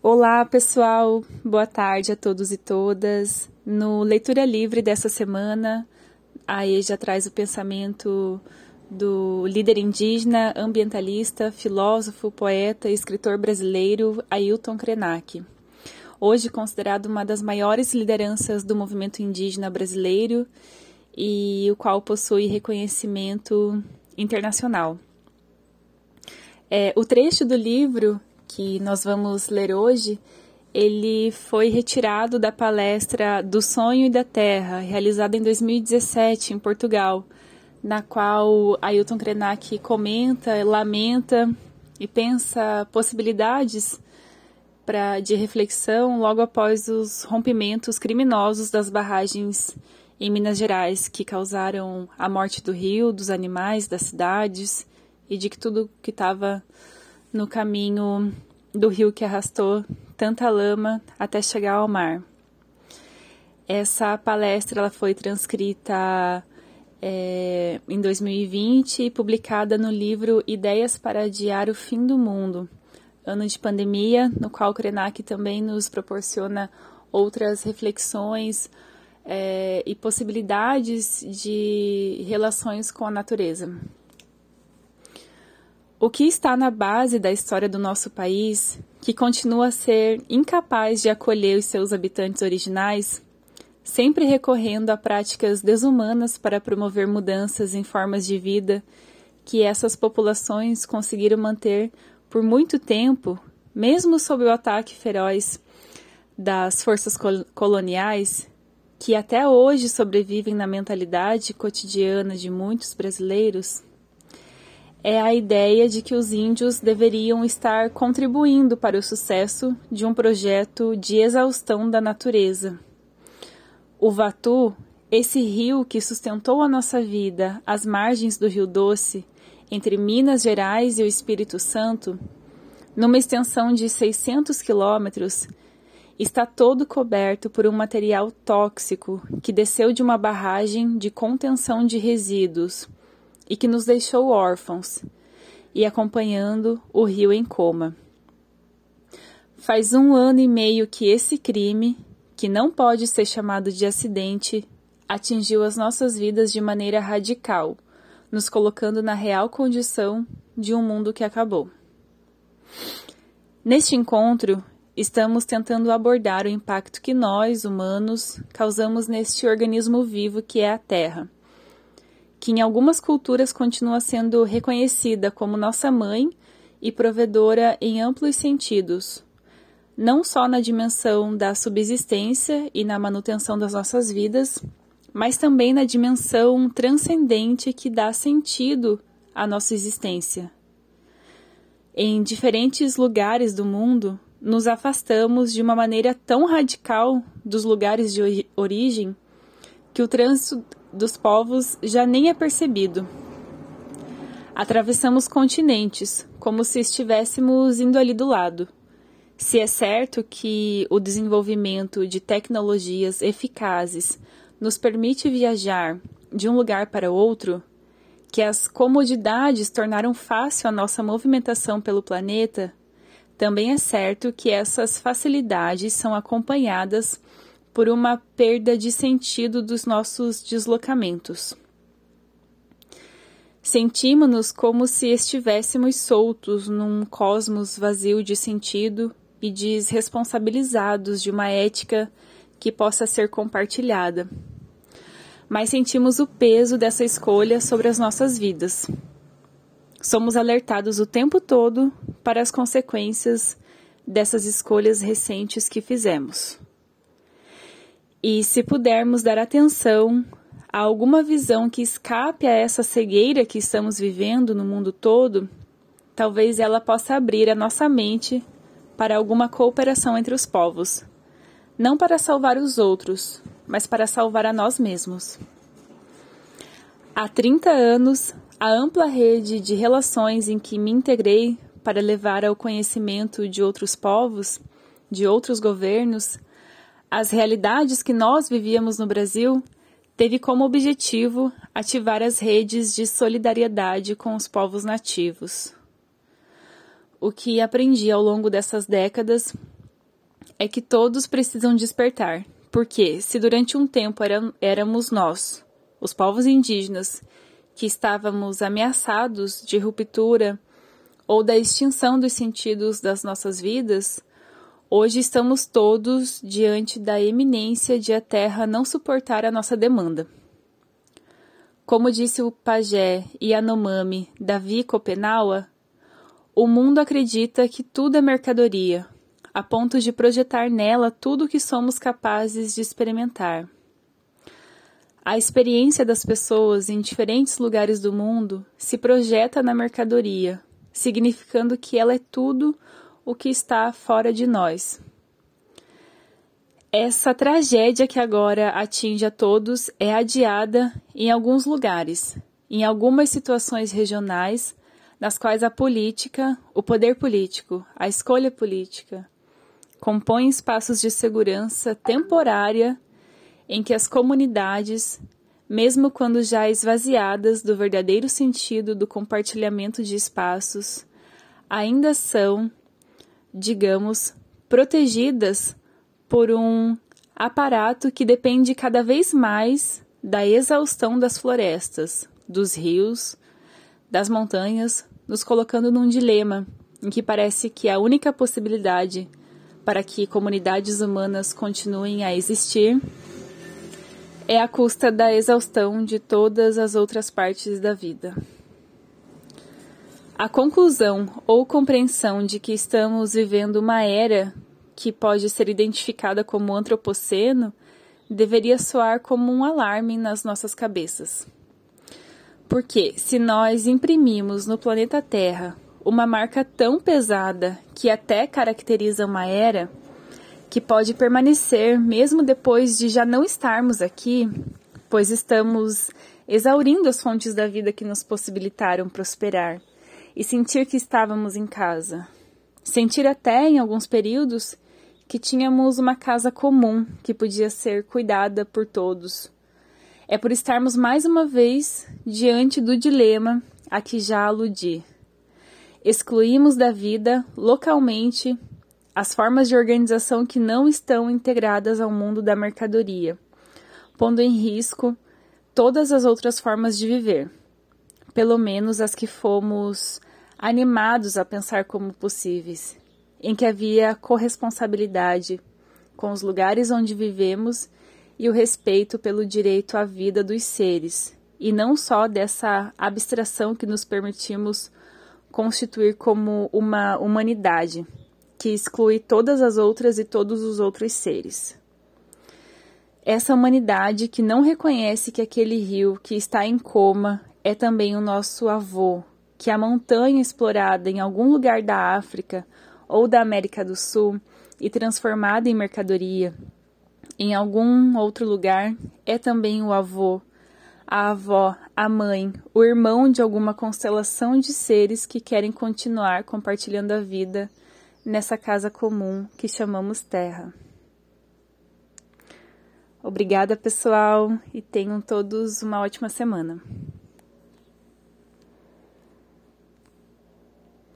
Olá, pessoal. Boa tarde a todos e todas. No Leitura Livre dessa semana, a EJA traz o pensamento do líder indígena, ambientalista, filósofo, poeta e escritor brasileiro Ailton Krenak. Hoje considerado uma das maiores lideranças do movimento indígena brasileiro e o qual possui reconhecimento internacional. É, o trecho do livro que nós vamos ler hoje, ele foi retirado da palestra Do Sonho e da Terra, realizada em 2017 em Portugal, na qual Ailton Krenak comenta, lamenta e pensa possibilidades pra, de reflexão logo após os rompimentos criminosos das barragens em Minas Gerais, que causaram a morte do rio, dos animais, das cidades e de que tudo que estava no caminho do rio que arrastou tanta lama até chegar ao mar. Essa palestra ela foi transcrita é, em 2020 e publicada no livro Ideias para Adiar o Fim do Mundo, ano de pandemia, no qual o Krenak também nos proporciona outras reflexões é, e possibilidades de relações com a natureza. O que está na base da história do nosso país, que continua a ser incapaz de acolher os seus habitantes originais, sempre recorrendo a práticas desumanas para promover mudanças em formas de vida que essas populações conseguiram manter por muito tempo, mesmo sob o ataque feroz das forças coloniais, que até hoje sobrevivem na mentalidade cotidiana de muitos brasileiros, é a ideia de que os índios deveriam estar contribuindo para o sucesso de um projeto de exaustão da natureza. O Vatu, esse rio que sustentou a nossa vida às margens do Rio Doce, entre Minas Gerais e o Espírito Santo, numa extensão de 600 quilômetros, está todo coberto por um material tóxico que desceu de uma barragem de contenção de resíduos e que nos deixou órfãos e acompanhando o rio em coma. Faz um ano e meio que esse crime, que não pode ser chamado de acidente, atingiu as nossas vidas de maneira radical, nos colocando na real condição de um mundo que acabou. Neste encontro, estamos tentando abordar o impacto que nós, humanos, causamos neste organismo vivo que é a Terra que em algumas culturas continua sendo reconhecida como nossa mãe e provedora em amplos sentidos, não só na dimensão da subsistência e na manutenção das nossas vidas, mas também na dimensão transcendente que dá sentido à nossa existência. Em diferentes lugares do mundo, nos afastamos de uma maneira tão radical dos lugares de origem que o trânsito dos povos já nem é percebido. Atravessamos continentes, como se estivéssemos indo ali do lado. Se é certo que o desenvolvimento de tecnologias eficazes nos permite viajar de um lugar para outro, que as comodidades tornaram fácil a nossa movimentação pelo planeta, também é certo que essas facilidades são acompanhadas por uma perda de sentido dos nossos deslocamentos. Sentimos-nos como se estivéssemos soltos num cosmos vazio de sentido e desresponsabilizados de uma ética que possa ser compartilhada. Mas sentimos o peso dessa escolha sobre as nossas vidas. Somos alertados o tempo todo para as consequências dessas escolhas recentes que fizemos. E se pudermos dar atenção a alguma visão que escape a essa cegueira que estamos vivendo no mundo todo, talvez ela possa abrir a nossa mente para alguma cooperação entre os povos, não para salvar os outros, mas para salvar a nós mesmos. Há 30 anos, a ampla rede de relações em que me integrei para levar ao conhecimento de outros povos, de outros governos, as realidades que nós vivíamos no Brasil teve como objetivo ativar as redes de solidariedade com os povos nativos. O que aprendi ao longo dessas décadas é que todos precisam despertar, porque se durante um tempo éramos nós, os povos indígenas, que estávamos ameaçados de ruptura ou da extinção dos sentidos das nossas vidas, hoje estamos todos diante da eminência de a Terra não suportar a nossa demanda. Como disse o pajé Yanomami Davi Kopenawa, o mundo acredita que tudo é mercadoria, a ponto de projetar nela tudo o que somos capazes de experimentar. A experiência das pessoas em diferentes lugares do mundo se projeta na mercadoria, significando que ela é tudo o que está fora de nós. Essa tragédia que agora atinge a todos é adiada em alguns lugares, em algumas situações regionais, nas quais a política, o poder político, a escolha política, compõem espaços de segurança temporária em que as comunidades, mesmo quando já esvaziadas do verdadeiro sentido do compartilhamento de espaços, ainda são, digamos, protegidas por um aparato que depende cada vez mais da exaustão das florestas, dos rios, das montanhas, nos colocando num dilema em que parece que a única possibilidade para que comunidades humanas continuem a existir é a custa da exaustão de todas as outras partes da vida. A conclusão ou compreensão de que estamos vivendo uma era que pode ser identificada como antropoceno deveria soar como um alarme nas nossas cabeças. Porque se nós imprimimos no planeta Terra uma marca tão pesada que até caracteriza uma era, que pode permanecer mesmo depois de já não estarmos aqui, pois estamos exaurindo as fontes da vida que nos possibilitaram prosperar e sentir que estávamos em casa. Sentir até, em alguns períodos, que tínhamos uma casa comum que podia ser cuidada por todos. É por estarmos mais uma vez diante do dilema a que já aludi. Excluímos da vida, localmente, as formas de organização que não estão integradas ao mundo da mercadoria, pondo em risco todas as outras formas de viver, pelo menos as que fomos animados a pensar como possíveis, em que havia corresponsabilidade com os lugares onde vivemos e o respeito pelo direito à vida dos seres, e não só dessa abstração que nos permitimos constituir como uma humanidade que exclui todas as outras e todos os outros seres. Essa humanidade que não reconhece que aquele rio que está em coma é também o nosso avô, que a montanha explorada em algum lugar da África ou da América do Sul e transformada em mercadoria em algum outro lugar é também o avô, a avó, a mãe, o irmão de alguma constelação de seres que querem continuar compartilhando a vida nessa casa comum que chamamos Terra. Obrigada, pessoal, e tenham todos uma ótima semana.